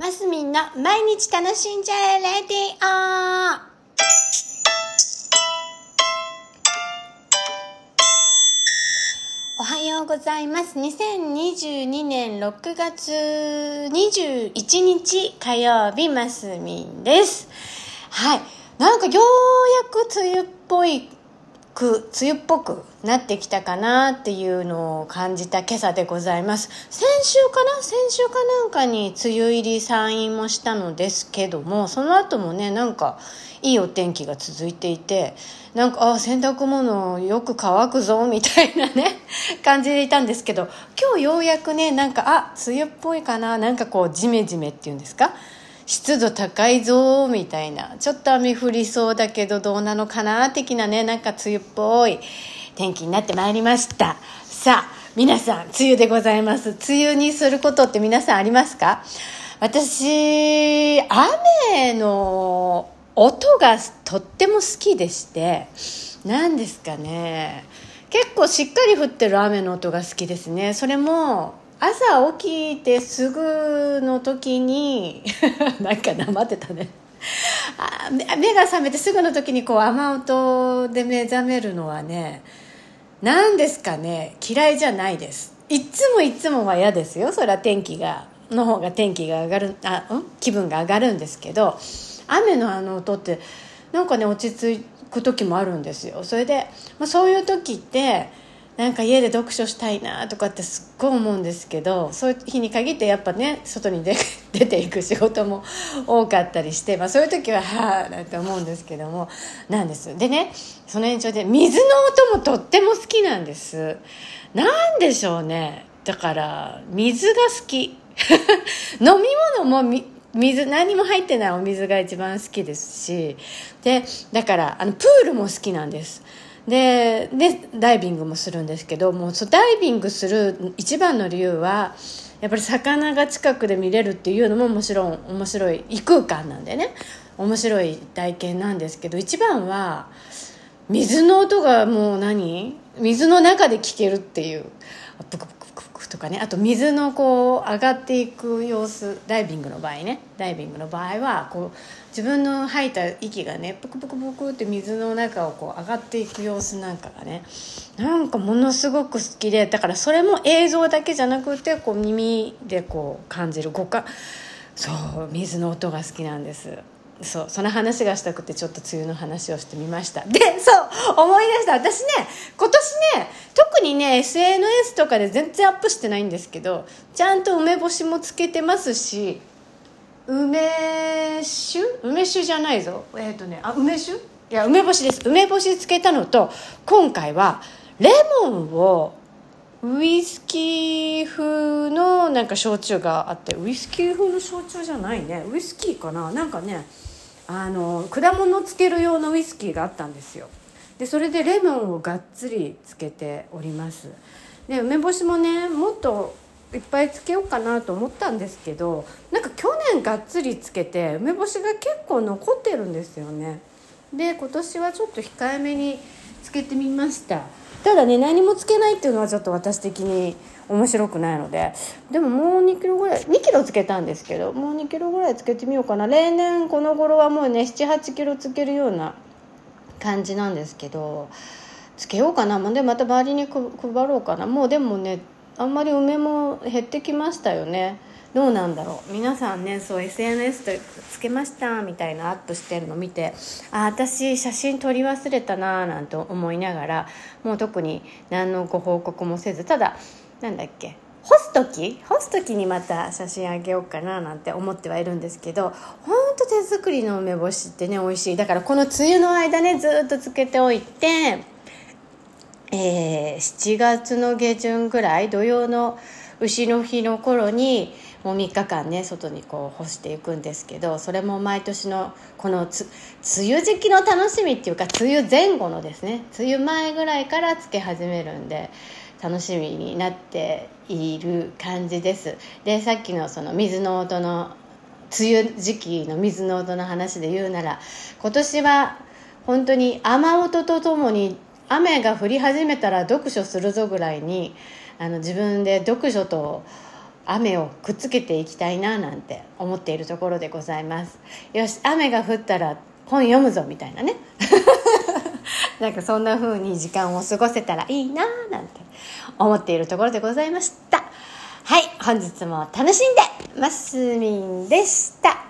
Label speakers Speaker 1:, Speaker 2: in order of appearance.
Speaker 1: マスミンの毎日楽しんじゃえレディオおはようございます。2022年6月21日火曜日、マスミンです。はい。なんかようやく梅雨っぽいく、梅雨っぽくなってきたかなっていうのを感じた今朝でございます。先週かな？先週かなんかに梅雨入り山陰もしたのですけども、その後もね、なんかいいお天気が続いていて、なんか、あ、洗濯物よく乾くぞ、みたいなね、感じでいたんですけど、今日ようやくね、なんか、あ、梅雨っぽいかな、なんかこう、ジメジメっていうんですか？湿度高いぞみたいな。ちょっと雨降りそうだけどどうなのかな的なね。なんか梅雨っぽい。天気になってまいりました。さあ皆さん梅雨でございます。梅雨にすることって皆さんありますか？私雨の音がとっても好きでして。何ですかね。結構しっかり降ってる雨の音が好きですね。それも朝起きてすぐの時に なんかなまってたね。目が覚めてすぐの時にこう雨音で目覚めるのはね何ですかね。嫌いじゃないです。いつもいつもは嫌ですよ。それは天気がの方が天気が上がるあ、ん、気分が上がるんですけど雨のあの音ってなんかね落ち着く時もあるんですよ。それで、まあ、そういう時ってなんか家で読書したいなとかってすっごい思うんですけどそういう日に限ってやっぱね外に出 出ていく仕事も多かったりして、まあ、そういう時ははあなんて思うんですけどもなんです。でねその延長で水の音もとっても好きなんです。なんでしょうね。だから水が好き。飲み物も水何も入ってないお水が一番好きですしでだからあのプールも好きなんです。ででダイビングもするんですけどもうダイビングする一番の理由はやっぱり魚が近くで見れるっていうのももちろん面白い異空間なんでね。面白い体験なんですけど一番は水の音がもう何？水の中で聞けるっていう。とかね。あと水のこう上がっていく様子。ダイビングの場合ね。ダイビングの場合はこう自分の吐いた息がねプクプクプクって水の中をこう上がっていく様子なんかがねなんかものすごく好きでだからそれも映像だけじゃなくてこう耳でこう感じる五感。そう水の音が好きなんです。そうその話がしたくてちょっと梅雨の話をしてみました。でそう思い出した。私ね今ね特にね SNS とかで全然アップしてないんですけどちゃんと梅干しもつけてますし梅酒？梅酒じゃないぞ。えっ、ー、とねあ梅酒？いや梅干しです。梅干しつけたのと今回はレモンをウイスキー風のなんか焼酎があってウイスキー風の焼酎じゃないね。ウイスキーかな？なんかねあの果物つける用のウイスキーがあったんですよ。でそれでレモンをがっつりつけております。で梅干しもねもっといっぱいつけようかなと思ったんですけどなんか去年がっつりつけて梅干しが結構残ってるんですよね。で今年はちょっと控えめにつけてみました。ただね何もつけないっていうのはちょっと私的に面白くないので。でももう2キロぐらい2キロつけたんですけどもう2キロぐらいつけてみようかな。例年この頃はもうね78キロつけるような感じなんですけどつけようかな。でまた周りに配ろうかな。もうでもねあんまり梅も減ってきましたよね。どうなんだろう。皆さんねそう SNS とつけましたみたいなアップしてるの見てあ私写真撮り忘れたなーなんて思いながらもう特に何のご報告もせず。ただなんだっけ干す時干す時にまた写真あげようかななんて思ってはいるんですけどほんと手作りの梅干しってね美味しい。だからこの梅雨の間ねずっとつけておいてえー、7月の下旬ぐらい土曜の牛の日の頃にもう3日間ね外にこう干していくんですけどそれも毎年のこの梅雨時期の楽しみっていうか梅雨前後のですね梅雨前ぐらいからつけ始めるんで楽しみになっている感じです。でさっきのその水の音の梅雨時期の水の音の話で言うなら今年は本当に雨音とともに雨が降り始めたら読書するぞぐらいにあの自分で読書と雨をくっつけていきたいななんて思っているところでございます。よし雨が降ったら本読むぞみたいなね。なんかそんな風に時間を過ごせたらいいななんて思っているところでございました。はい本日も楽しんでマスミンでした。